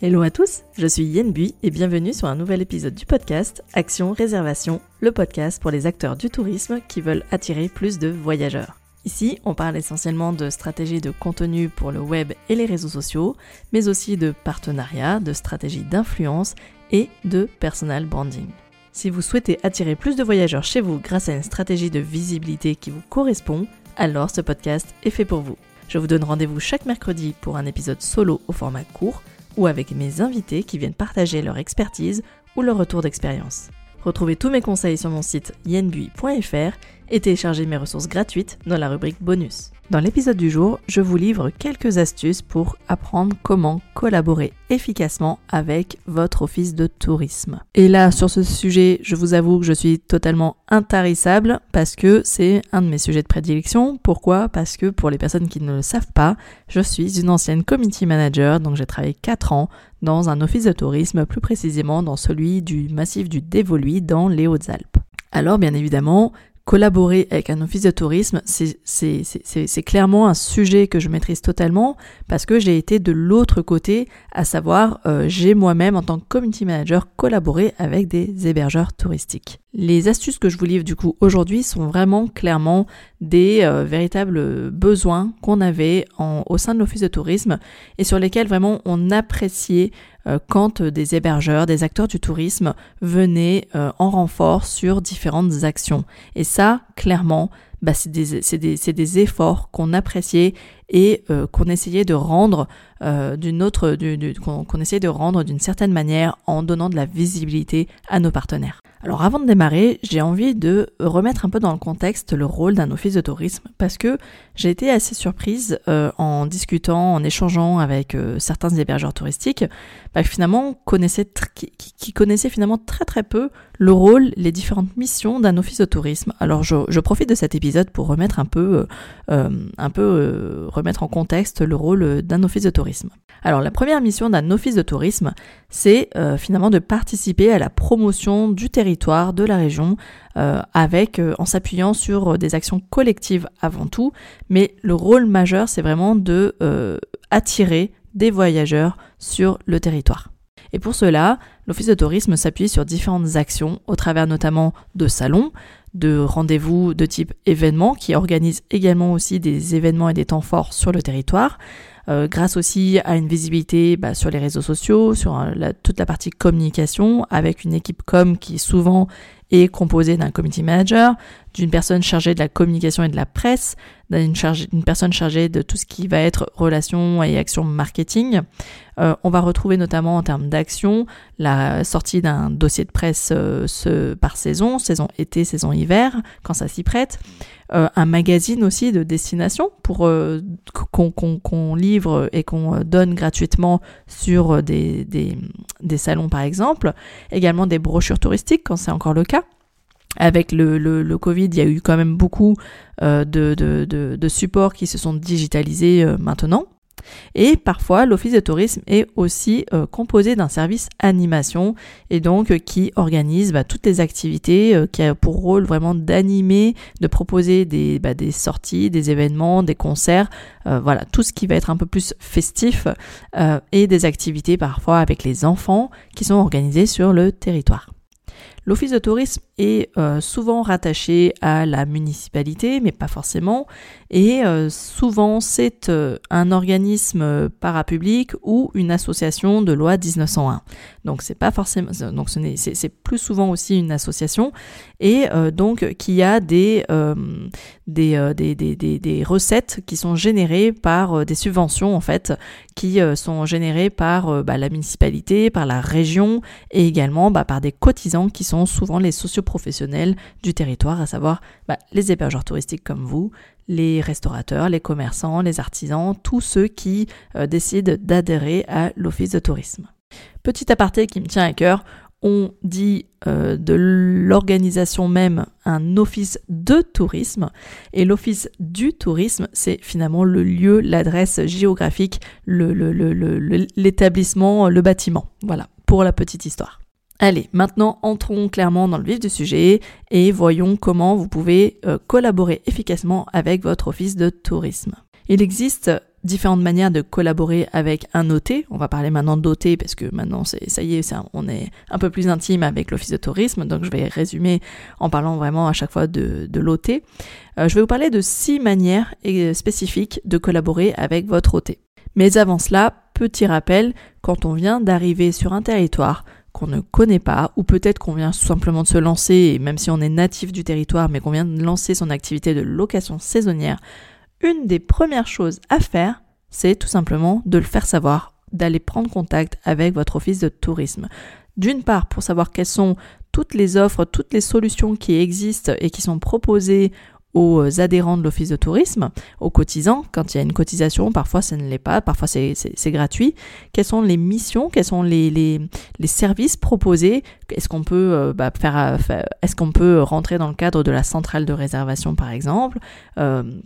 Hello à tous, je suis Yen Bui et bienvenue sur un nouvel épisode du podcast Action Réservation, le podcast pour les acteurs du tourisme qui veulent attirer plus de voyageurs. Ici, on parle essentiellement de stratégies de contenu pour le web et les réseaux sociaux, mais aussi de partenariats, de stratégies d'influence et de personal branding. Si vous souhaitez attirer plus de voyageurs chez vous grâce à une stratégie de visibilité qui vous correspond, alors ce podcast est fait pour vous. Je vous donne rendez-vous chaque mercredi pour un épisode solo au format court ou avec mes invités qui viennent partager leur expertise ou leur retour d'expérience. Retrouvez tous mes conseils sur mon site yenbui.fr et téléchargez mes ressources gratuites dans la rubrique bonus. Dans l'épisode du jour, je vous livre quelques astuces pour apprendre comment collaborer efficacement avec votre office de tourisme. Et là, sur ce sujet, je vous avoue que je suis totalement intarissable parce que c'est un de mes sujets de prédilection. Pourquoi? Parce que pour les personnes qui ne le savent pas, je suis une ancienne community manager, donc j'ai travaillé 4 ans dans un office de tourisme, plus précisément dans celui du massif du Dévoluy dans les Hautes-Alpes. Alors bien évidemment, collaborer avec un office de tourisme, c'est clairement un sujet que je maîtrise totalement parce que j'ai été de l'autre côté, à savoir euh, j'ai moi-même en tant que community manager collaboré avec des hébergeurs touristiques. Les astuces que je vous livre du coup aujourd'hui sont vraiment clairement des euh, véritables besoins qu'on avait au sein de l'office de tourisme et sur lesquels vraiment on appréciait quand des hébergeurs, des acteurs du tourisme venaient euh, en renfort sur différentes actions. Et ça, clairement, bah, c'est des, des, des, efforts qu'on appréciait et euh, qu'on essayait de rendre d'une autre, qu'on essayait de rendre d'une certaine manière en donnant de la visibilité à nos partenaires. Alors avant de démarrer, j'ai envie de remettre un peu dans le contexte le rôle d'un office de tourisme parce que j'ai été assez surprise euh, en discutant, en échangeant avec euh, certains hébergeurs touristiques, bah, finalement qui, connaissaient finalement très très peu le rôle, les différentes missions d'un office de tourisme. Alors je, profite de cet épisode pour remettre un peu, euh, remettre en contexte le rôle d'un office de tourisme. Alors la première mission d'un office de tourisme, c'est finalement de participer à la promotion du territoire territoire, de la région, euh, avec euh, en s'appuyant sur euh, des actions collectives avant tout. Mais le rôle majeur, c'est vraiment de attirer des voyageurs sur le territoire. Et pour cela, l'Office de tourisme s'appuie sur différentes actions, au travers notamment de salons, de rendez-vous de type événements, qui organisent également aussi des événements et des temps forts sur le territoire, euh, grâce aussi à une visibilité bah, sur les réseaux sociaux, sur euh, toute la partie communication, avec une équipe com qui souvent est composée d'un community manager, d'une personne chargée de la communication et de la presse, d'une personne chargée de tout ce qui va être relations et actions marketing. Euh, on va retrouver notamment en termes d'action la sortie d'un dossier de presse ce, par saison, saison été, saison hiver, quand ça s'y prête. Euh, un magazine aussi de destination pour euh, qu'on livre et qu'on euh, donne gratuitement sur des, des, salons par exemple. Également des brochures touristiques quand c'est encore le cas. Avec le, le, Covid, il y a eu quand même beaucoup de, de, de, de supports qui se sont digitalisés maintenant. Et parfois, l'office de tourisme est aussi euh, composé d'un service animation et donc euh, qui organise bah, toutes les activités, euh, qui a pour rôle vraiment d'animer, de proposer des, bah, des sorties, des événements, des concerts, voilà, tout ce qui va être un peu plus festif et des activités parfois avec les enfants qui sont organisées sur le territoire. L'office de tourisme est euh, souvent rattaché à la municipalité, mais pas forcément, et euh, souvent c'est euh, un organisme parapublic ou une association de loi 1901. Donc c'est pas forcément, donc ce n'est, c'est, plus souvent aussi une association, et donc qui a des des, des, des, des, recettes qui sont générées par des subventions en fait, qui sont générées par bah, la municipalité, par la région, et également bah, par des cotisants qui sont souvent les socioprofessionnels du territoire, à savoir bah, les hébergeurs touristiques comme vous, les restaurateurs, les commerçants, les artisans, tous ceux qui euh, décident d'adhérer à l'office de tourisme. Petit aparté qui me tient à cœur, on dit euh, de l'organisation même un office de tourisme et l'office du tourisme c'est finalement le lieu, l'adresse géographique, l'établissement, le bâtiment. Voilà, pour la petite histoire. Allez, maintenant entrons clairement dans le vif du sujet et voyons comment vous pouvez euh, collaborer efficacement avec votre office de tourisme. Il existe différentes manières de collaborer avec un OT. On va parler maintenant d'OT parce que maintenant c'est ça y est, on est un peu plus intime avec l'office de tourisme. Donc je vais résumer en parlant vraiment à chaque fois de, l'OT. Euh, je vais vous parler de six manières spécifiques de collaborer avec votre OT. Mais avant cela, petit rappel, quand on vient d'arriver sur un territoire, qu'on ne connaît pas, ou peut-être qu'on vient simplement de se lancer, même si on est natif du territoire, mais qu'on vient de lancer son activité de location saisonnière, une des premières choses à faire, c'est tout simplement de le faire savoir, d'aller prendre contact avec votre office de tourisme. D'une part, pour savoir quelles sont toutes les offres, toutes les solutions qui existent et qui sont proposées aux euh, adhérents de l'office de tourisme, aux cotisants, quand il y a une cotisation, parfois ça ne l'est pas, parfois c'est gratuit. Quelles sont les missions, quels sont les, services proposés? Est-ce qu'on peut euh, bah, euh, faire, est-ce qu'on peut rentrer dans le cadre de la centrale de réservation par exemple?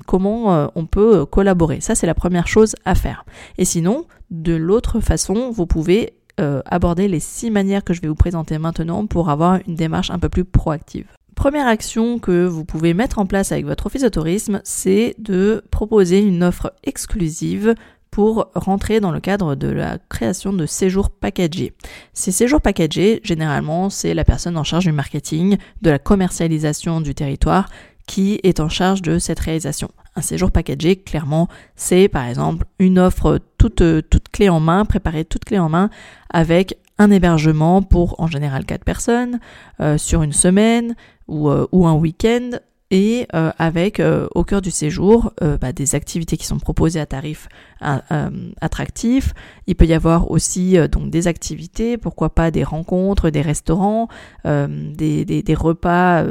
Comment on peut collaborer? Ça c'est la première chose à faire. Et sinon, de l'autre façon, vous pouvez aborder les six manières que je vais vous présenter maintenant pour avoir une démarche un peu plus proactive. Première action que vous pouvez mettre en place avec votre office de tourisme, c'est de proposer une offre exclusive pour rentrer dans le cadre de la création de séjours packagés. Ces séjours packagés, généralement, c'est la personne en charge du marketing, de la commercialisation du territoire qui est en charge de cette réalisation. Un séjour packagé, clairement, c'est par exemple une offre toute, clé en main, préparée toute clé en main, avec un hébergement pour en général quatre personnes euh, sur une semaine ou, euh, ou un week-end et euh, avec au cœur du séjour bah, des activités qui sont proposées à tarifs attractifs. Il peut y avoir aussi donc des activités, pourquoi pas des rencontres, des restaurants, des, des, des, repas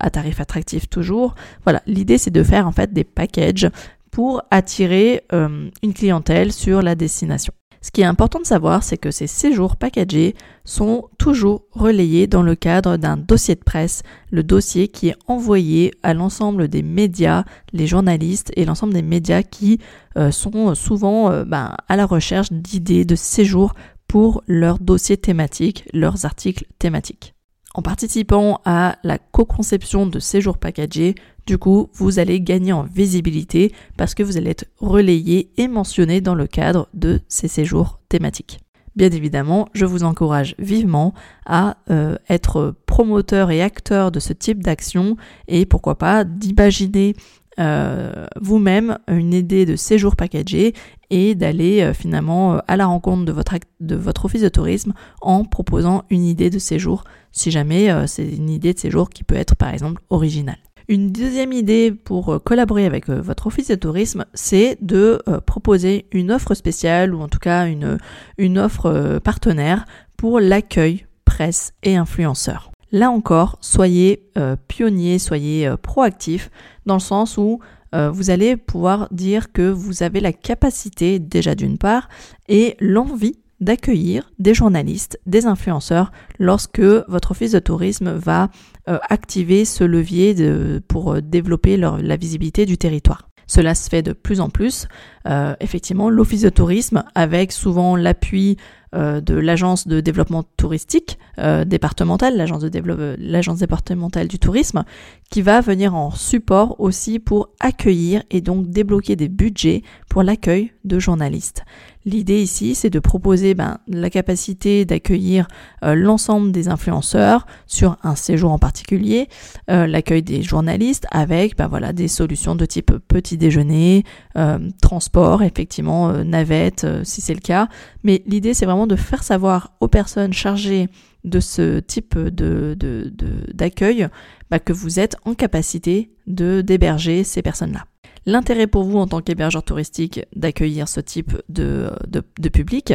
à tarifs attractifs toujours. Voilà, l'idée c'est de faire en fait des packages pour attirer une clientèle sur la destination. Ce qui est important de savoir, c'est que ces séjours packagés sont toujours relayés dans le cadre d'un dossier de presse, le dossier qui est envoyé à l'ensemble des médias, les journalistes et l'ensemble des médias qui euh, sont souvent euh, ben, à la recherche d'idées de séjours pour leurs dossiers thématiques, leurs articles thématiques. En participant à la co-conception de séjours packagés, du coup, vous allez gagner en visibilité parce que vous allez être relayé et mentionné dans le cadre de ces séjours thématiques. Bien évidemment, je vous encourage vivement à euh, être promoteur et acteur de ce type d'action et pourquoi pas d'imaginer euh, vous-même une idée de séjour packagé et d'aller euh, finalement à la rencontre de votre, de votre office de tourisme en proposant une idée de séjour si jamais c'est une idée de séjour qui peut être par exemple originale. Une deuxième idée pour euh, collaborer avec euh, votre office de tourisme, c'est de euh, proposer une offre spéciale ou en tout cas une, une offre partenaire pour l'accueil presse et influenceurs. Là encore, soyez pionniers, soyez proactifs dans le sens où vous allez pouvoir dire que vous avez la capacité déjà d'une part et l'envie d'accueillir des journalistes, des influenceurs lorsque votre office de tourisme va euh, activer ce levier pour euh, développer la visibilité du territoire. Cela se fait de plus en plus. Euh, effectivement, l'office de tourisme, avec souvent l'appui de l'agence de développement touristique départementale, l'agence départementale du tourisme, qui va venir en support aussi pour accueillir et donc débloquer des budgets pour l'accueil de journalistes. L'idée ici, c'est de proposer ben, la capacité d'accueillir euh, l'ensemble des influenceurs sur un séjour en particulier, euh, l'accueil des journalistes avec ben, voilà, des solutions de type petit déjeuner, euh, transport, effectivement, navette si c'est le cas. Mais l'idée, c'est vraiment de faire savoir aux personnes chargées de ce type d'accueil bah, que vous êtes en capacité de d'héberger ces personnes-là. L'intérêt pour vous en tant qu'hébergeur touristique d'accueillir ce type de, public,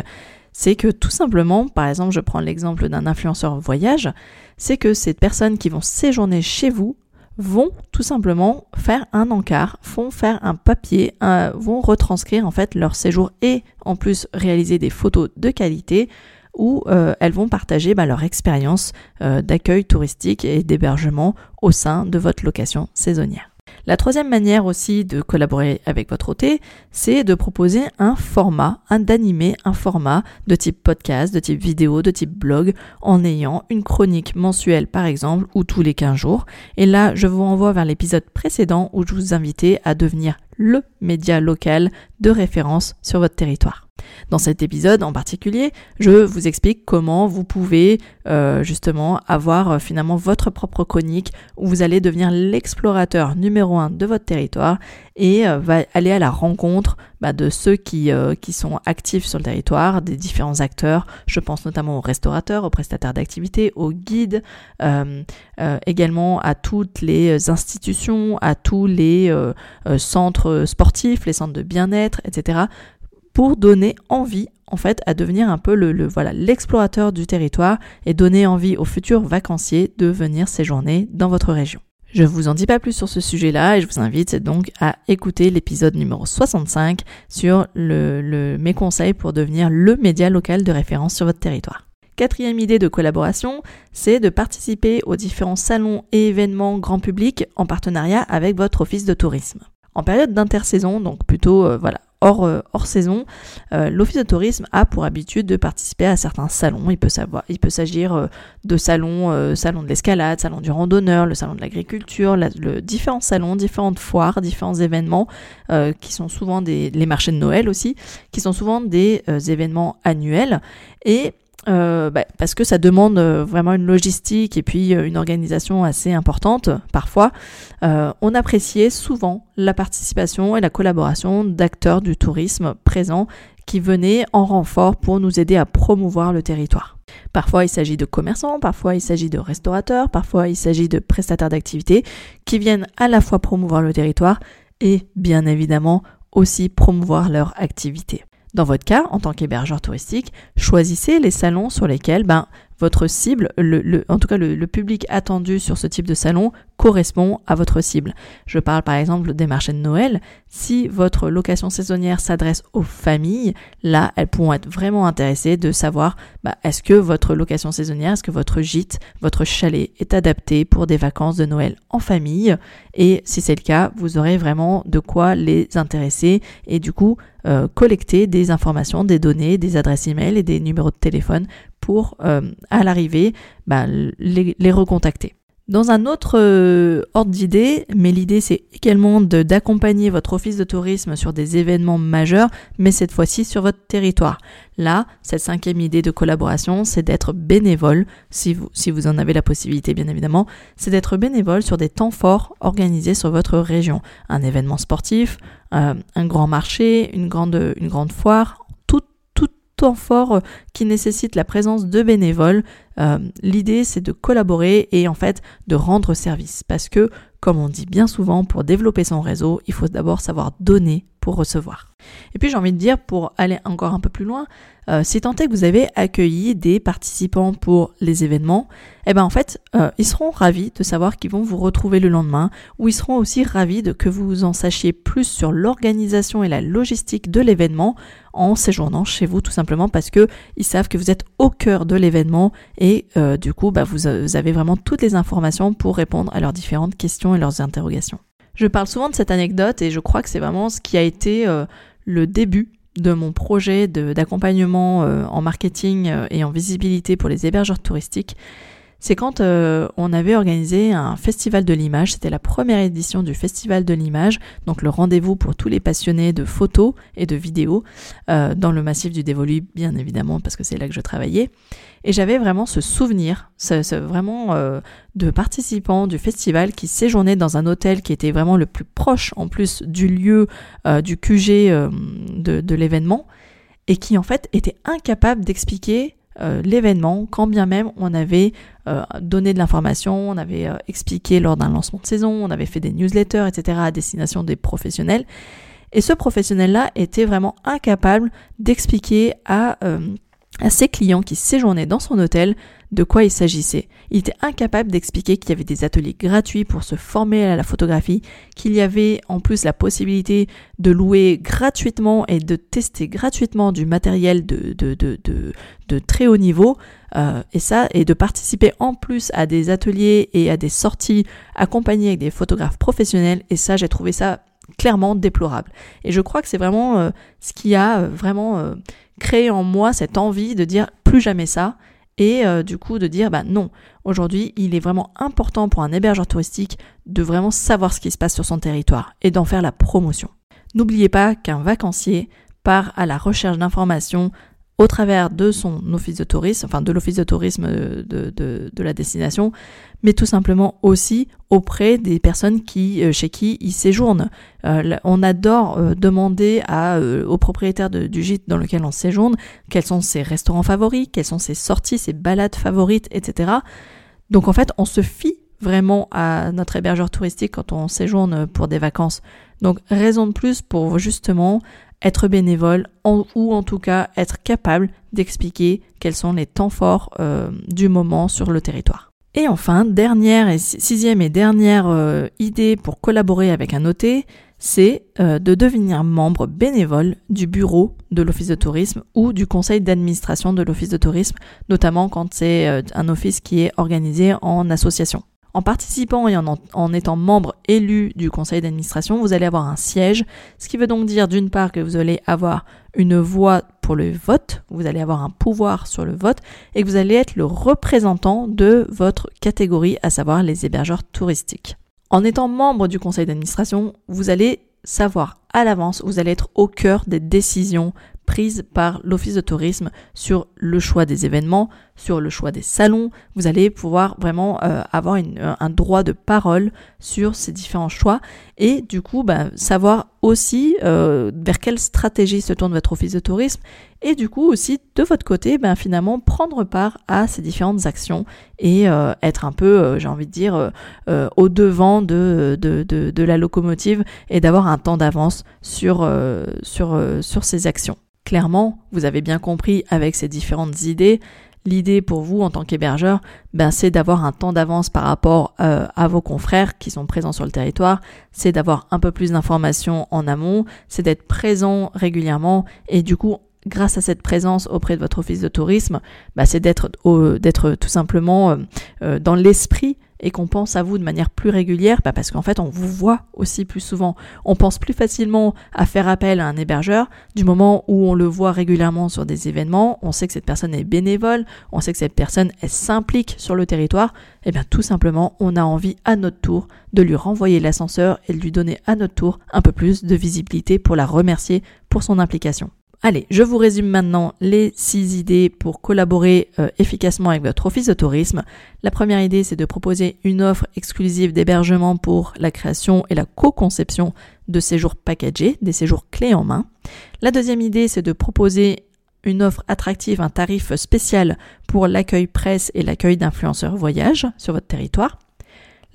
c'est que tout simplement, par exemple, je prends l'exemple d'un influenceur voyage, c'est que ces personnes qui vont séjourner chez vous vont tout simplement faire un encart, vont faire un papier, vont retranscrire en fait leur séjour et en plus réaliser des photos de qualité où euh, elles vont partager bah, leur expérience euh, d'accueil touristique et d'hébergement au sein de votre location saisonnière. La troisième manière aussi de collaborer avec votre hôtel, c'est de proposer un format, d'animer un format de type podcast, de type vidéo, de type blog, en ayant une chronique mensuelle par exemple, ou tous les 15 jours. Et là, je vous renvoie vers l'épisode précédent où je vous invitais à devenir le média local de référence sur votre territoire. Dans cet épisode en particulier, je vous explique comment vous pouvez euh, justement avoir euh, finalement votre propre chronique où vous allez devenir l'explorateur numéro un de votre territoire et euh, aller à la rencontre bah, de ceux qui, qui sont actifs sur le territoire, des différents acteurs. Je pense notamment aux restaurateurs, aux prestataires d'activités, aux guides, également à toutes les institutions, à tous les centres sportifs, les centres de bien-être, etc pour donner envie en fait à devenir un peu le, voilà l'explorateur du territoire et donner envie aux futurs vacanciers de venir séjourner dans votre région. Je ne vous en dis pas plus sur ce sujet-là et je vous invite donc à écouter l'épisode numéro 65 sur le, mes conseils pour devenir le média local de référence sur votre territoire. Quatrième idée de collaboration, c'est de participer aux différents salons et événements grand public en partenariat avec votre office de tourisme. En période d'intersaison, donc plutôt euh, voilà hors, euh, hors saison, euh, l'Office de tourisme a pour habitude de participer à certains salons. Il peut, savoir, il peut s'agir euh, de salons, salon de l'escalade, salon du randonneur, le salon de l'agriculture, le, différents salons, différentes foires, différents événements qui sont souvent des les marchés de Noël aussi, qui sont souvent des événements annuels et euh, bah, parce que ça demande euh, vraiment une logistique et puis euh, une organisation assez importante parfois, on appréciait souvent la participation et la collaboration d'acteurs du tourisme présents qui venaient en renfort pour nous aider à promouvoir le territoire. Parfois il s'agit de commerçants, parfois il s'agit de restaurateurs, parfois il s'agit de prestataires d'activités qui viennent à la fois promouvoir le territoire et bien évidemment aussi promouvoir leur activité. Dans votre cas, en tant qu'hébergeur touristique, choisissez les salons sur lesquels ben, votre cible, le, en tout cas le, public attendu sur ce type de salon correspond à votre cible. Je parle par exemple des marchés de Noël. Si votre location saisonnière s'adresse aux familles, là, elles pourront être vraiment intéressées de savoir bah, est-ce que votre location saisonnière, est-ce que votre gîte, votre chalet est adapté pour des vacances de Noël en famille? Et si c'est le cas, vous aurez vraiment de quoi les intéresser et du coup euh, collecter des informations, des données, des adresses e-mail et des numéros de téléphone pour, euh, à l'arrivée, bah, les, recontacter. Dans un autre euh, ordre d'idée, mais l'idée c'est également d'accompagner votre office de tourisme sur des événements majeurs, mais cette fois-ci sur votre territoire. Là, cette cinquième idée de collaboration, c'est d'être bénévole, si vous, si vous en avez la possibilité bien évidemment, c'est d'être bénévole sur des temps forts organisés sur votre région. Un événement sportif, euh, un grand marché, une grande, une grande foire, temps fort euh, qui nécessite la présence de bénévoles. Euh, l'idée, c'est de collaborer et en fait de rendre service. Parce que, comme on dit bien souvent, pour développer son réseau, il faut d'abord savoir donner recevoir. Et puis j'ai envie de dire, pour aller encore un peu plus loin, euh, si tant est que vous avez accueilli des participants pour les événements, eh ben en fait, euh, ils seront ravis de savoir qu'ils vont vous retrouver le lendemain, ou ils seront aussi ravis de que vous en sachiez plus sur l'organisation et la logistique de l'événement en séjournant chez vous, tout simplement parce que ils savent que vous êtes au cœur de l'événement et euh, du coup, bah, vous avez vraiment toutes les informations pour répondre à leurs différentes questions et leurs interrogations. Je parle souvent de cette anecdote et je crois que c'est vraiment ce qui a été le début de mon projet d'accompagnement euh, en marketing euh, et en visibilité pour les hébergeurs touristiques, c'est quand euh, on avait organisé un festival de l'image. C'était la première édition du festival de l'image, donc le rendez-vous pour tous les passionnés de photos et de vidéos dans le massif du Dévolu, bien évidemment, parce que c'est là que je travaillais. Et j'avais vraiment ce souvenir, vraiment euh, de participants du festival qui séjournaient dans un hôtel qui était vraiment le plus proche en plus du lieu, euh, du QG euh, de, de l'événement, et qui en fait étaient incapables d'expliquer l'événement, quand bien même on avait donné de l'information, on avait expliqué lors d'un lancement de saison, on avait fait des newsletters, etc. à destination des professionnels. Et ce professionnel-là était vraiment incapable d'expliquer à à ses clients qui séjournaient dans son hôtel de quoi il s'agissait. Il était incapable d'expliquer qu'il y avait des ateliers gratuits pour se former à la photographie, qu'il y avait en plus la possibilité de louer gratuitement et de tester gratuitement du matériel de, très haut niveau, euh, et ça, et de participer en plus à des ateliers et à des sorties accompagnées avec des photographes professionnels, et ça, j'ai trouvé ça clairement déplorable. Et je crois que c'est vraiment euh, ce qui a euh, vraiment créer en moi cette envie de dire plus jamais ça et euh, du coup de dire bah non, aujourd'hui il est vraiment important pour un hébergeur touristique de vraiment savoir ce qui se passe sur son territoire et d'en faire la promotion. N'oubliez pas qu'un vacancier part à la recherche d'informations au travers de son office de tourisme, enfin de l'office de tourisme de, de, la destination, mais tout simplement aussi auprès des personnes qui, euh, chez qui il séjourne. Euh, on adore euh, demander à, au propriétaire du gîte dans lequel on séjourne quels sont ses restaurants favoris, quelles sont ses sorties, ses balades favorites, etc. Donc en fait, on se fie vraiment à notre hébergeur touristique quand on séjourne pour des vacances. Donc raison de plus pour justement être bénévole ou en tout cas être capable d'expliquer quels sont les temps forts euh, du moment sur le territoire. Et enfin, dernière et sixième et dernière euh, idée pour collaborer avec un OT, c'est euh, de devenir membre bénévole du bureau de l'office de tourisme ou du conseil d'administration de l'office de tourisme, notamment quand c'est un office qui est organisé en association. En participant et en, étant membre élu du conseil d'administration, vous allez avoir un siège, ce qui veut donc dire d'une part que vous allez avoir une voix pour le vote, vous allez avoir un pouvoir sur le vote et que vous allez être le représentant de votre catégorie, à savoir les hébergeurs touristiques. En étant membre du conseil d'administration, vous allez savoir à l'avance, vous allez être au cœur des décisions prise par l'Office de tourisme sur le choix des événements, sur le choix des salons. Vous allez pouvoir vraiment euh, avoir euh, un droit de parole sur ces différents choix et du coup bah, savoir aussi euh, vers quelle stratégie se tourne votre Office de tourisme et du coup aussi de votre côté ben, finalement prendre part à ces différentes actions et être un peu j'ai envie de dire au devant de, de, de, de, la locomotive et d'avoir un temps d'avance sur, sur, sur ces actions. Clairement, vous avez bien compris avec ces différentes idées, l'idée pour vous en tant qu'hébergeur, ben, c'est d'avoir un temps d'avance par rapport euh, à vos confrères qui sont présents sur le territoire, c'est d'avoir un peu plus d'informations en amont, c'est d'être présent régulièrement. Et du coup grâce à cette présence auprès de votre office de tourisme, ben, c'est d'être tout simplement euh, euh, dans l'esprit et qu'on pense à vous de manière plus régulière, bah parce qu'en fait on vous voit aussi plus souvent. On pense plus facilement à faire appel à un hébergeur du moment où on le voit régulièrement sur des événements, on sait que cette personne est bénévole, on sait que cette personne s'implique sur le territoire, et eh bien tout simplement on a envie à notre tour de lui renvoyer l'ascenseur et de lui donner à notre tour un peu plus de visibilité pour la remercier pour son implication. Allez, je vous résume maintenant les six idées pour collaborer euh, efficacement avec votre office de tourisme. La première idée, c'est de proposer une offre exclusive d'hébergement pour la création et la co-conception de séjours packagés, des séjours clés en main. La deuxième idée, c'est de proposer une offre attractive, un tarif spécial pour l'accueil presse et l'accueil d'influenceurs voyage sur votre territoire.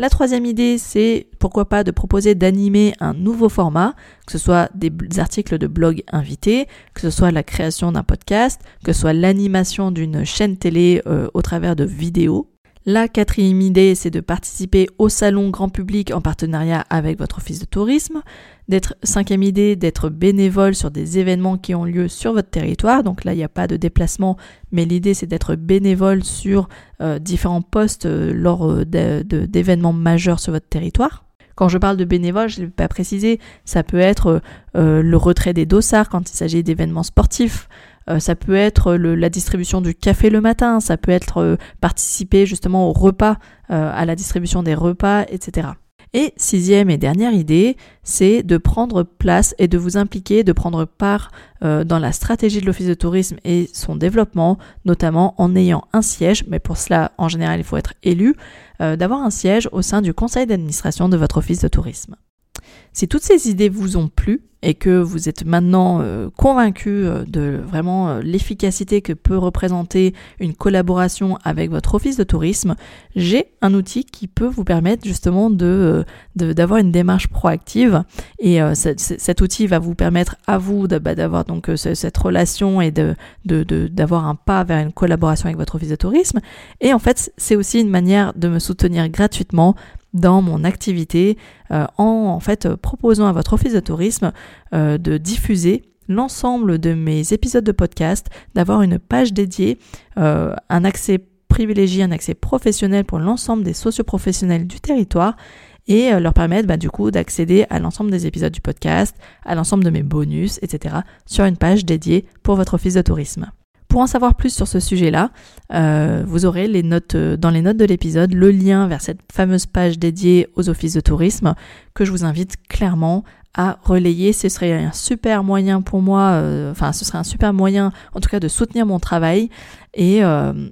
La troisième idée, c'est pourquoi pas de proposer d'animer un nouveau format, que ce soit des articles de blog invités, que ce soit la création d'un podcast, que ce soit l'animation d'une chaîne télé euh, au travers de vidéos. La quatrième idée, c'est de participer au salon grand public en partenariat avec votre office de tourisme. D'être cinquième idée, d'être bénévole sur des événements qui ont lieu sur votre territoire. Donc là, il n'y a pas de déplacement, mais l'idée c'est d'être bénévole sur euh, différents postes euh, lors euh, d'événements majeurs sur votre territoire. Quand je parle de bénévole, je ne l'ai pas précisé, ça peut être le retrait des dossards quand il s'agit d'événements sportifs, euh, ça peut être la distribution du café le matin, ça peut être euh, participer justement au repas, euh, à la distribution des repas, etc. Et sixième et dernière idée, c'est de prendre place et de vous impliquer, de prendre part dans la stratégie de l'Office de tourisme et son développement, notamment en ayant un siège, mais pour cela, en général, il faut être élu, d'avoir un siège au sein du conseil d'administration de votre Office de tourisme. Si toutes ces idées vous ont plu et que vous êtes maintenant euh, convaincu euh, de vraiment euh, l'efficacité que peut représenter une collaboration avec votre office de tourisme, j'ai un outil qui peut vous permettre justement de d'avoir une démarche proactive. Et cet outil va vous permettre à vous bah, d'avoir donc cette relation et de d'avoir un pas vers une collaboration avec votre office de tourisme. Et en fait c'est aussi une manière de me soutenir gratuitement dans mon activité euh, en fait proposant à votre office de tourisme euh, de diffuser l'ensemble de mes épisodes de podcast, d'avoir une page dédiée, euh, un accès privilégié, un accès professionnel pour l'ensemble des socioprofessionnels du territoire et leur permettre bah, du coup d'accéder à l'ensemble des épisodes du podcast, à l'ensemble de mes bonus, etc. sur une page dédiée pour votre office de tourisme. Pour en savoir plus sur ce sujet-là, euh, vous aurez les notes, euh, dans les notes de l'épisode le lien vers cette fameuse page dédiée aux offices de tourisme que je vous invite clairement à relayer. Ce serait un super moyen pour moi, euh, enfin ce serait un super moyen en tout cas de soutenir mon travail et,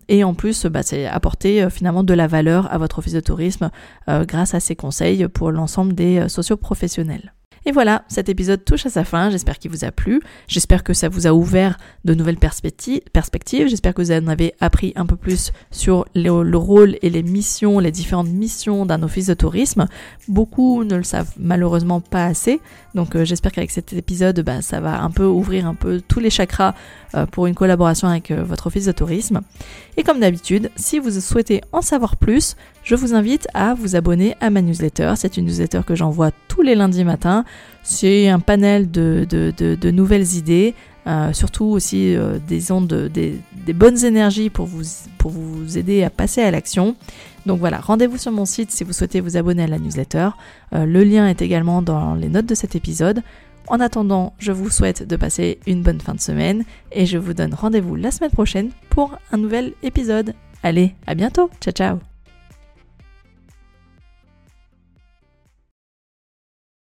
et en plus bah, c'est apporter finalement de la valeur à votre office de tourisme grâce à ces conseils pour l'ensemble des socioprofessionnels. Et voilà, cet épisode touche à sa fin, j'espère qu'il vous a plu, j'espère que ça vous a ouvert de nouvelles perspectives, j'espère que vous en avez appris un peu plus sur le, rôle et les missions, les différentes missions d'un office de tourisme. Beaucoup ne le savent malheureusement pas assez, donc euh, j'espère qu'avec cet épisode, bah, ça va un peu ouvrir un peu tous les chakras euh, pour une collaboration avec euh, votre office de tourisme. Et comme d'habitude, si vous souhaitez en savoir plus, je vous invite à vous abonner à ma newsletter. C'est une newsletter que j'envoie tous les lundis matins. C'est un panel de, nouvelles idées, euh, surtout aussi euh, des ondes, des, bonnes énergies pour vous, pour vous aider à passer à l'action. Donc voilà, rendez-vous sur mon site si vous souhaitez vous abonner à la newsletter. Euh, le lien est également dans les notes de cet épisode. En attendant, je vous souhaite de passer une bonne fin de semaine et je vous donne rendez-vous la semaine prochaine pour un nouvel épisode. Allez, à bientôt, ciao ciao